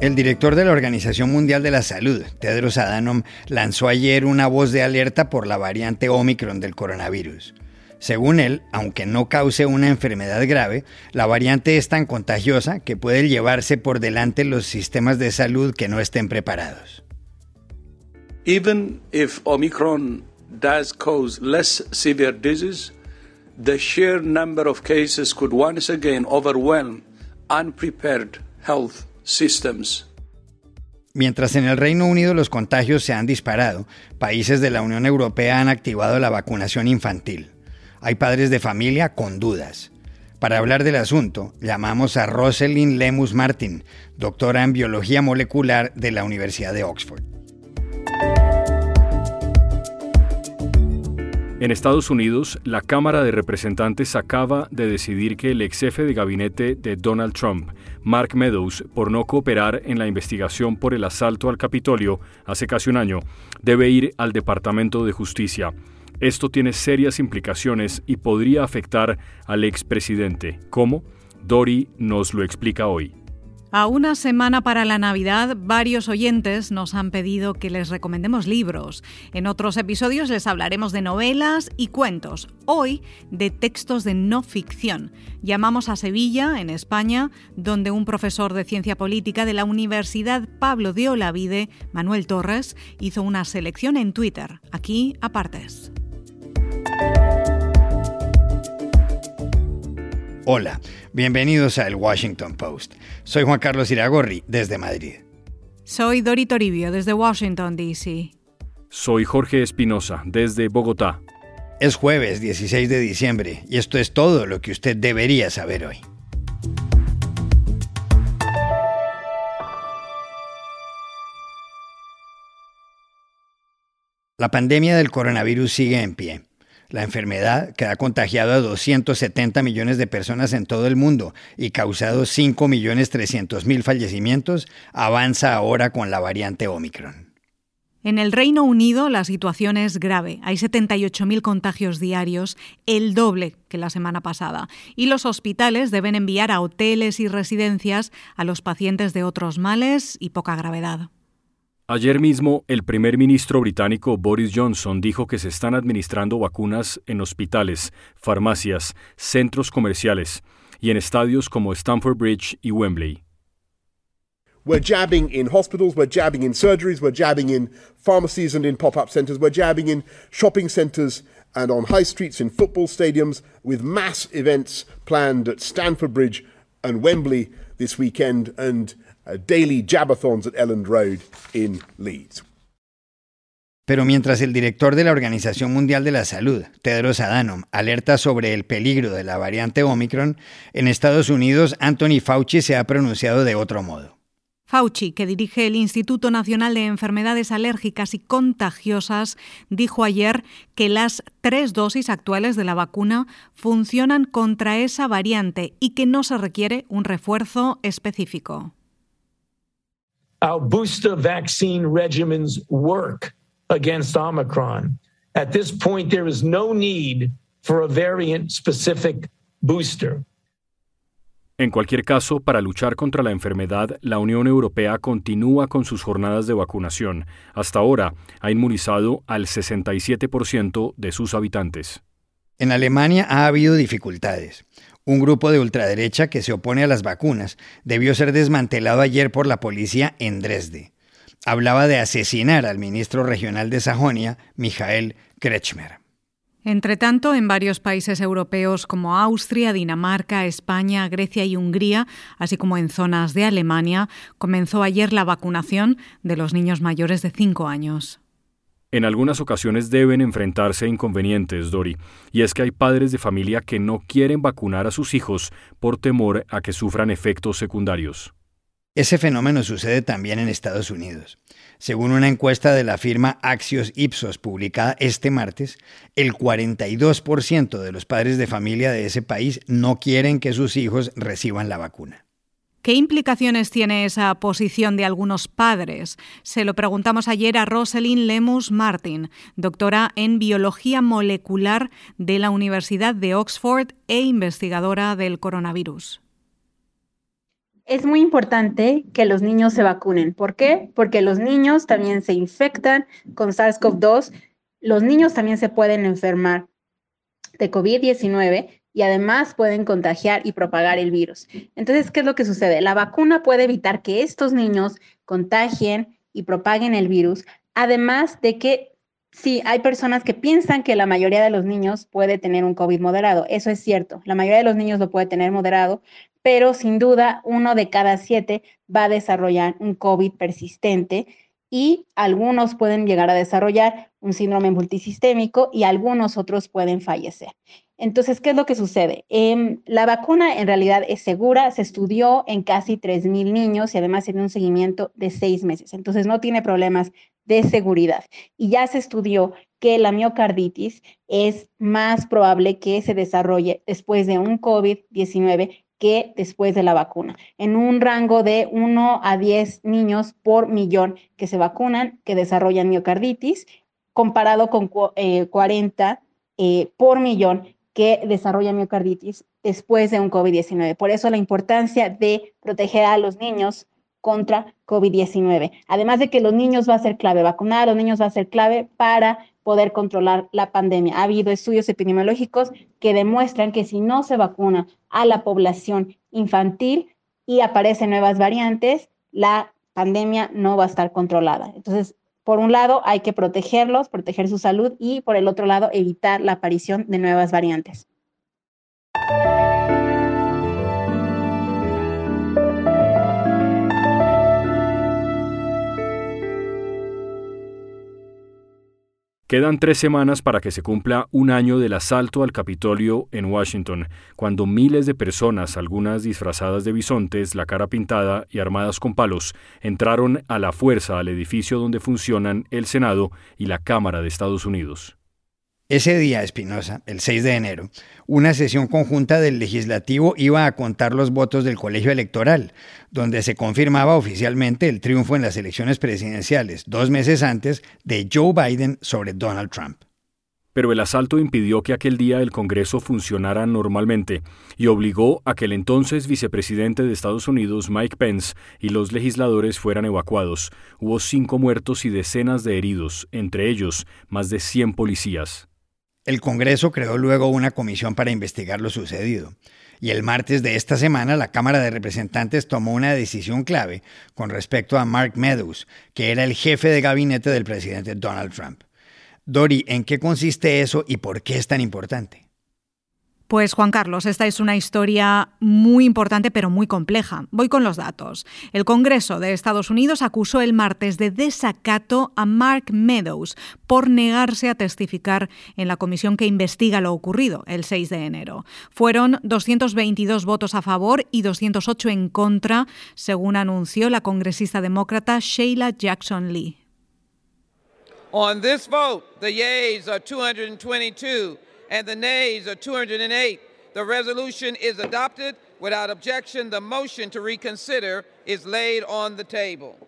El director de la Organización Mundial de la Salud, Tedros Adhanom, lanzó ayer una voz de alerta por la variante Omicron del coronavirus. Según él, aunque no cause una enfermedad grave, la variante es tan contagiosa que puede llevarse por delante los sistemas de salud que no estén preparados. Even if Omicron does cause less severe disease, the sheer number of cases could once again overwhelm unprepared health systems. Mientras en el Reino Unido los contagios se han disparado, países de la Unión Europea han activado la vacunación infantil. Hay padres de familia con dudas. Para hablar del asunto, llamamos a Rosalind Lemus Martin, doctora en biología molecular de la Universidad de Oxford. En Estados Unidos, la Cámara de Representantes acaba de decidir que el ex jefe de gabinete de Donald Trump, Mark Meadows, por no cooperar en la investigación por el asalto al Capitolio hace casi un año, debe ir al Departamento de Justicia. Esto tiene serias implicaciones y podría afectar al expresidente. ¿Cómo? Dory nos lo explica hoy. A una semana para la Navidad, varios oyentes nos han pedido que les recomendemos libros. En otros episodios les hablaremos de novelas y cuentos. Hoy, de textos de no ficción. Llamamos a Sevilla, en España, donde un profesor de ciencia política de la Universidad Pablo de Olavide, Manuel Torres, hizo una selección en Twitter. Aquí, apartes. Hola, bienvenidos a El Washington Post. Soy Juan Carlos Iragorri, desde Madrid. Soy Dori Toribio, desde Washington, D.C. Soy Jorge Espinosa, desde Bogotá. Es jueves 16 de diciembre y esto es todo lo que usted debería saber hoy. La pandemia del coronavirus sigue en pie. La enfermedad, que ha contagiado a 270 millones de personas en todo el mundo y causado 5 millones 300 mil fallecimientos, avanza ahora con la variante Omicron. En el Reino Unido la situación es grave. Hay 78.000 contagios diarios, el doble que la semana pasada. Y los hospitales deben enviar a hoteles y residencias a los pacientes de otros males y poca gravedad. Ayer mismo, el primer ministro británico Boris Johnson dijo que se están administrando vacunas en hospitales, farmacias, centros comerciales y en estadios como Stamford Bridge y Wembley. We're jabbing in hospitals, we're jabbing in surgeries, we're jabbing in pharmacies and in pop up centres, we're jabbing in shopping centres and on high streets, in football stadiums, with mass events planned at Stamford Bridge and Wembley this weekend. And daily jabathons at Elland Road in Leeds. Pero mientras el director de la Organización Mundial de la Salud, Tedros Adhanom, alerta sobre el peligro de la variante Omicron, en Estados Unidos Anthony Fauci se ha pronunciado de otro modo. Fauci, que dirige el Instituto Nacional de Enfermedades Alérgicas y Contagiosas, dijo ayer que las tres dosis actuales de la vacuna funcionan contra esa variante y que no se requiere un refuerzo específico. Our booster vaccine regimens work against Omicron. At this point, there is no need for a variant specific booster. En cualquier caso, para luchar contra la enfermedad, la Unión Europea continúa con sus jornadas de vacunación. Hasta ahora ha inmunizado al 67% de sus habitantes. En Alemania ha habido dificultades. Un grupo de ultraderecha que se opone a las vacunas debió ser desmantelado ayer por la policía en Dresde. Hablaba de asesinar al ministro regional de Sajonia, Michael Kretschmer. Entre tanto, en varios países europeos como Austria, Dinamarca, España, Grecia y Hungría, así como en zonas de Alemania, comenzó ayer la vacunación de los niños mayores de 5 años. En algunas ocasiones deben enfrentarse a inconvenientes, Dori, y es que hay padres de familia que no quieren vacunar a sus hijos por temor a que sufran efectos secundarios. Ese fenómeno sucede también en Estados Unidos. Según una encuesta de la firma Axios Ipsos publicada este martes, el 42% de los padres de familia de ese país no quieren que sus hijos reciban la vacuna. ¿Qué implicaciones tiene esa posición de algunos padres? Se lo preguntamos ayer a Rosalind Lemus Martin, doctora en biología molecular de la Universidad de Oxford e investigadora del coronavirus. Es muy importante que los niños se vacunen. ¿Por qué? Porque los niños también se infectan con SARS-CoV-2. Los niños también se pueden enfermar de COVID-19 y además pueden contagiar y propagar el virus. Entonces, ¿qué es lo que sucede? La vacuna puede evitar que estos niños contagien y propaguen el virus, además de que sí, hay personas que piensan que la mayoría de los niños puede tener un COVID moderado. Eso es cierto, la mayoría de los niños lo puede tener moderado, pero sin duda uno de cada siete va a desarrollar un COVID persistente y algunos pueden llegar a desarrollar un síndrome multisistémico y algunos otros pueden fallecer. Entonces, ¿qué es lo que sucede? Em, la vacuna en realidad es segura, se estudió en casi 3.000 niños y además tiene un seguimiento de seis meses, entonces no tiene problemas de seguridad. Y ya se estudió que la miocarditis es más probable que se desarrolle después de un COVID-19 que después de la vacuna, en un rango de 1 a 10 niños por millón que se vacunan, que desarrollan miocarditis, comparado con 40 eh, eh, por millón que desarrollan miocarditis después de un COVID-19. Por eso la importancia de proteger a los niños contra COVID-19. Además de que los niños va a ser clave, vacunar a los niños va a ser clave para poder controlar la pandemia. Ha habido estudios epidemiológicos que demuestran que si no se vacuna a la población infantil y aparecen nuevas variantes, la pandemia no va a estar controlada. Entonces, por un lado, hay que protegerlos, proteger su salud y por el otro lado, evitar la aparición de nuevas variantes. Quedan tres semanas para que se cumpla un año del asalto al Capitolio en Washington, cuando miles de personas, algunas disfrazadas de bisontes, la cara pintada y armadas con palos, entraron a la fuerza al edificio donde funcionan el Senado y la Cámara de Estados Unidos. Ese día, Espinosa, el 6 de enero, una sesión conjunta del legislativo iba a contar los votos del colegio electoral, donde se confirmaba oficialmente el triunfo en las elecciones presidenciales, dos meses antes, de Joe Biden sobre Donald Trump. Pero el asalto impidió que aquel día el Congreso funcionara normalmente y obligó a que el entonces vicepresidente de Estados Unidos, Mike Pence, y los legisladores fueran evacuados. Hubo cinco muertos y decenas de heridos, entre ellos más de 100 policías. El Congreso creó luego una comisión para investigar lo sucedido. Y el martes de esta semana la Cámara de Representantes tomó una decisión clave con respecto a Mark Meadows, que era el jefe de gabinete del presidente Donald Trump. Dori, ¿en qué consiste eso y por qué es tan importante? Pues Juan Carlos, esta es una historia muy importante pero muy compleja. Voy con los datos. El Congreso de Estados Unidos acusó el martes de desacato a Mark Meadows por negarse a testificar en la comisión que investiga lo ocurrido el 6 de enero. Fueron 222 votos a favor y 208 en contra, según anunció la congresista demócrata Sheila Jackson Lee. On this vote, the yeas are 222 and the nays are 208. The resolution is adopted without objection. The motion to reconsider is laid on the table.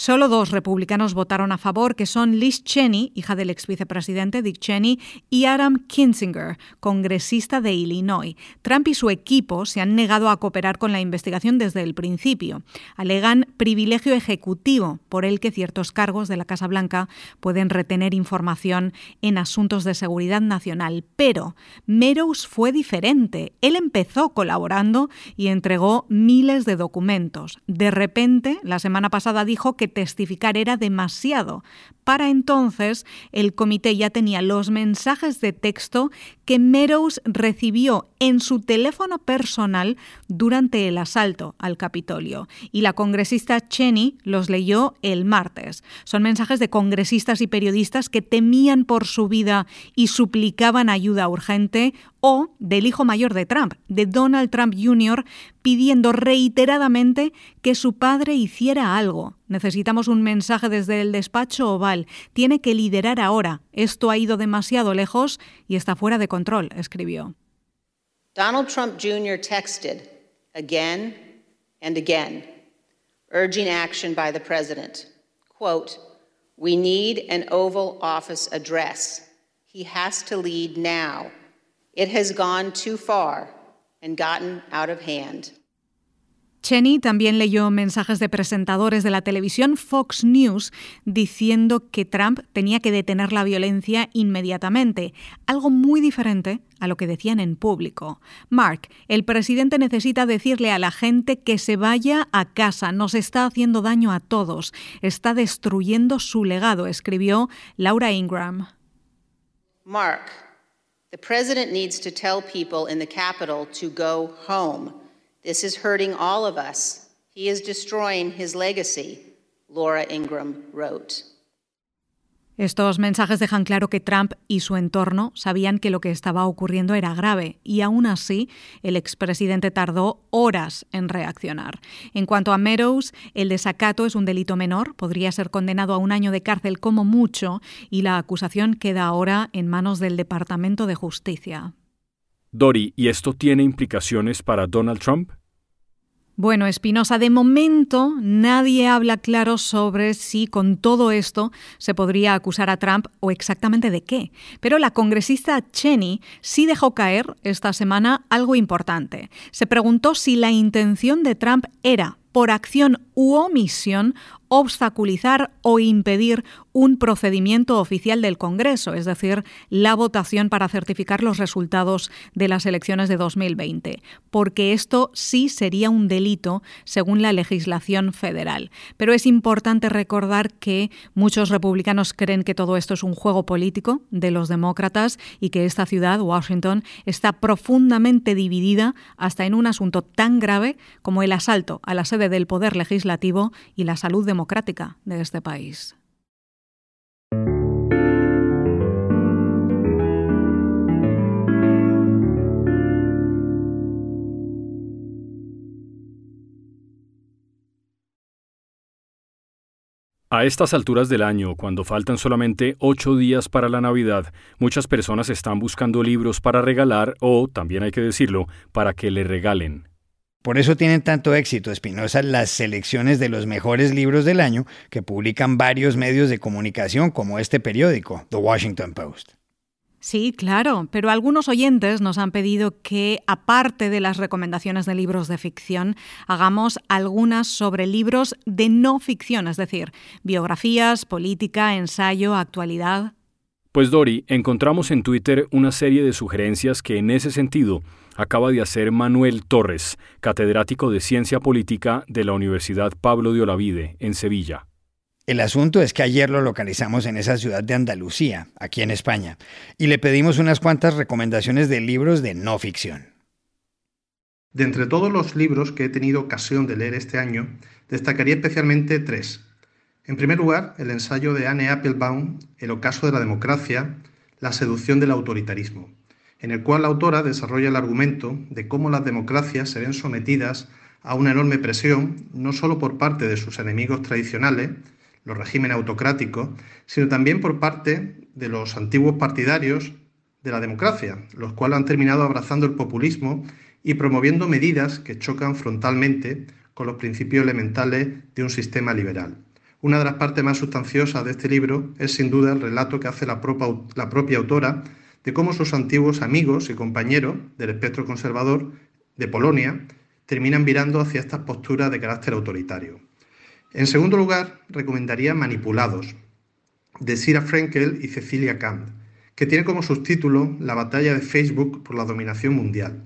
Solo dos republicanos votaron a favor, que son Liz Cheney, hija del ex vicepresidente Dick Cheney, y Adam Kinzinger, congresista de Illinois. Trump y su equipo se han negado a cooperar con la investigación desde el principio. Alegan privilegio ejecutivo por el que ciertos cargos de la Casa Blanca pueden retener información en asuntos de seguridad nacional. Pero Meadows fue diferente. Él empezó colaborando y entregó miles de documentos. De repente, la semana pasada dijo que testificar era demasiado. Para entonces, el comité ya tenía los mensajes de texto que Meadows recibió en su teléfono personal durante el asalto al Capitolio. Y la congresista Cheney los leyó el martes. Son mensajes de congresistas y periodistas que temían por su vida y suplicaban ayuda urgente o del hijo mayor de Trump, de Donald Trump Jr., pidiendo reiteradamente que su padre hiciera algo. Necesitamos un mensaje desde el despacho oval. Tiene que liderar ahora. Esto ha ido demasiado lejos y está fuera de control, escribió. Donald Trump Jr. texted again and again, urging action by the president. Quote, We need an Oval Office address. He has to lead now. It has gone too far and gotten out of hand. Cheney también leyó mensajes de presentadores de la televisión Fox News diciendo que Trump tenía que detener la violencia inmediatamente, algo muy diferente a lo que decían en público. Mark, el presidente necesita decirle a la gente que se vaya a casa, nos está haciendo daño a todos, está destruyendo su legado, escribió Laura Ingram. Mark, the president needs to tell people in the Capitol to go home. This is hurting all of us. He is destroying his legacy, Laura Ingram wrote. Estos mensajes dejan claro que Trump y su entorno sabían que lo que estaba ocurriendo era grave y aún así el expresidente tardó horas en reaccionar. En cuanto a Meadows, el desacato es un delito menor, podría ser condenado a un año de cárcel como mucho y la acusación queda ahora en manos del Departamento de Justicia. Dori, ¿y esto tiene implicaciones para Donald Trump? Bueno, Espinosa, de momento nadie habla claro sobre si con todo esto se podría acusar a Trump o exactamente de qué. Pero la congresista Cheney sí dejó caer esta semana algo importante. Se preguntó si la intención de Trump era, por acción u omisión, obstaculizar o impedir un procedimiento oficial del Congreso, es decir, la votación para certificar los resultados de las elecciones de 2020, porque esto sí sería un delito según la legislación federal. Pero es importante recordar que muchos republicanos creen que todo esto es un juego político de los demócratas y que esta ciudad, Washington, está profundamente dividida hasta en un asunto tan grave como el asalto a la sede del poder legislativo y la salud democrática de este país. A estas alturas del año, cuando faltan solamente ocho días para la Navidad, muchas personas están buscando libros para regalar o, también hay que decirlo, para que le regalen. Por eso tienen tanto éxito, Espinosa, las selecciones de los mejores libros del año que publican varios medios de comunicación como este periódico, The Washington Post. Sí, claro, pero algunos oyentes nos han pedido que, aparte de las recomendaciones de libros de ficción, hagamos algunas sobre libros de no ficción, es decir, biografías, política, ensayo, actualidad. Pues Dori, encontramos en Twitter una serie de sugerencias que en ese sentido acaba de hacer Manuel Torres, catedrático de Ciencia Política de la Universidad Pablo de Olavide, en Sevilla. El asunto es que ayer lo localizamos en esa ciudad de Andalucía, aquí en España, y le pedimos unas cuantas recomendaciones de libros de no ficción. De entre todos los libros que he tenido ocasión de leer este año, destacaría especialmente tres. En primer lugar, el ensayo de Anne Applebaum, El ocaso de la democracia, la seducción del autoritarismo, en el cual la autora desarrolla el argumento de cómo las democracias se ven sometidas a una enorme presión, no solo por parte de sus enemigos tradicionales, los regímenes autocráticos, sino también por parte de los antiguos partidarios de la democracia, los cuales han terminado abrazando el populismo y promoviendo medidas que chocan frontalmente con los principios elementales de un sistema liberal. Una de las partes más sustanciosas de este libro es sin duda el relato que hace la propia, la propia autora de cómo sus antiguos amigos y compañeros del espectro conservador de Polonia terminan virando hacia estas posturas de carácter autoritario. En segundo lugar, recomendaría Manipulados, de Sira Frenkel y Cecilia Kant, que tiene como subtítulo La batalla de Facebook por la dominación mundial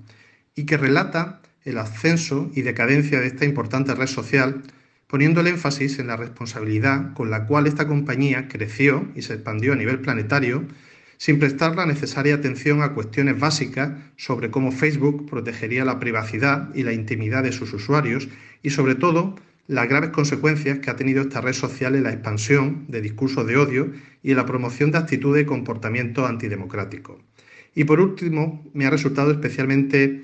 y que relata el ascenso y decadencia de esta importante red social, poniendo el énfasis en la responsabilidad con la cual esta compañía creció y se expandió a nivel planetario, sin prestar la necesaria atención a cuestiones básicas sobre cómo Facebook protegería la privacidad y la intimidad de sus usuarios y sobre todo las graves consecuencias que ha tenido esta red social en la expansión de discursos de odio y en la promoción de actitudes y comportamientos antidemocráticos. Y por último, me ha resultado especialmente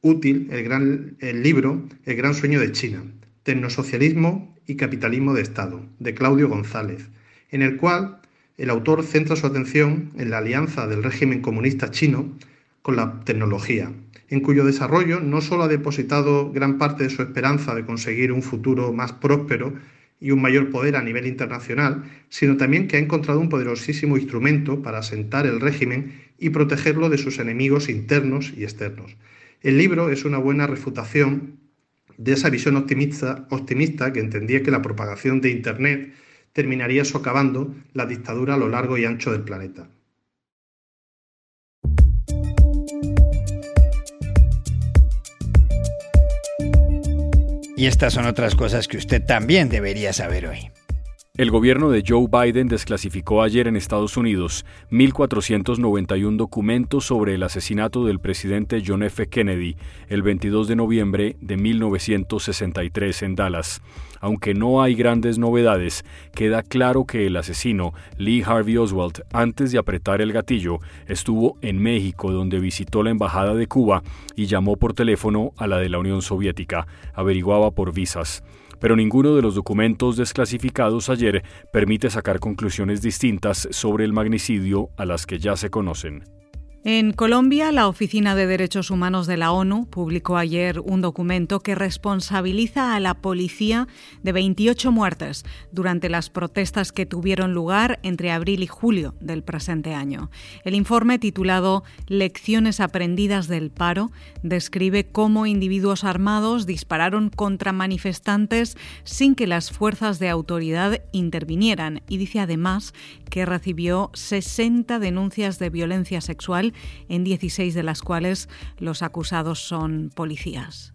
útil el, gran, el libro El gran sueño de China, Tecnosocialismo y Capitalismo de Estado, de Claudio González, en el cual el autor centra su atención en la alianza del régimen comunista chino con la tecnología, en cuyo desarrollo no solo ha depositado gran parte de su esperanza de conseguir un futuro más próspero y un mayor poder a nivel internacional, sino también que ha encontrado un poderosísimo instrumento para asentar el régimen y protegerlo de sus enemigos internos y externos. El libro es una buena refutación de esa visión optimista, que entendía que la propagación de Internet terminaría socavando la dictadura a lo largo y ancho del planeta. Y estas son otras cosas que usted también debería saber hoy. El gobierno de Joe Biden desclasificó ayer en Estados Unidos 1.491 documentos sobre el asesinato del presidente John F. Kennedy el 22 de noviembre de 1963 en Dallas. Aunque no hay grandes novedades, queda claro que el asesino, Lee Harvey Oswald, antes de apretar el gatillo, estuvo en México donde visitó la Embajada de Cuba y llamó por teléfono a la de la Unión Soviética, averiguaba por visas pero ninguno de los documentos desclasificados ayer permite sacar conclusiones distintas sobre el magnicidio a las que ya se conocen. En Colombia, la Oficina de Derechos Humanos de la ONU publicó ayer un documento que responsabiliza a la policía de 28 muertes durante las protestas que tuvieron lugar entre abril y julio del presente año. El informe titulado Lecciones aprendidas del paro describe cómo individuos armados dispararon contra manifestantes sin que las fuerzas de autoridad intervinieran y dice además que recibió 60 denuncias de violencia sexual en 16 de las cuales los acusados son policías.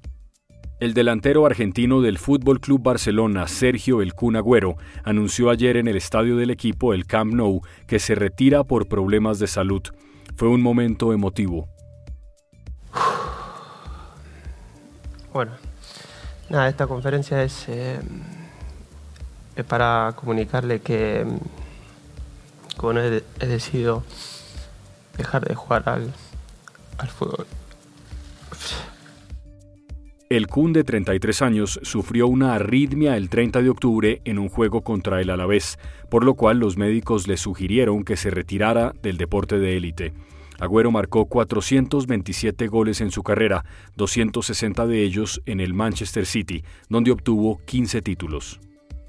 El delantero argentino del Fútbol Club Barcelona, Sergio El Kun Agüero, anunció ayer en el estadio del equipo, el Camp Nou, que se retira por problemas de salud. Fue un momento emotivo. Bueno, nada, esta conferencia es, eh, para comunicarle que, bueno, he decidido dejar de jugar al, al fútbol. El Kun de 33 años sufrió una arritmia el 30 de octubre en un juego contra el Alavés, por lo cual los médicos le sugirieron que se retirara del deporte de élite. Agüero marcó 427 goles en su carrera, 260 de ellos en el Manchester City, donde obtuvo 15 títulos.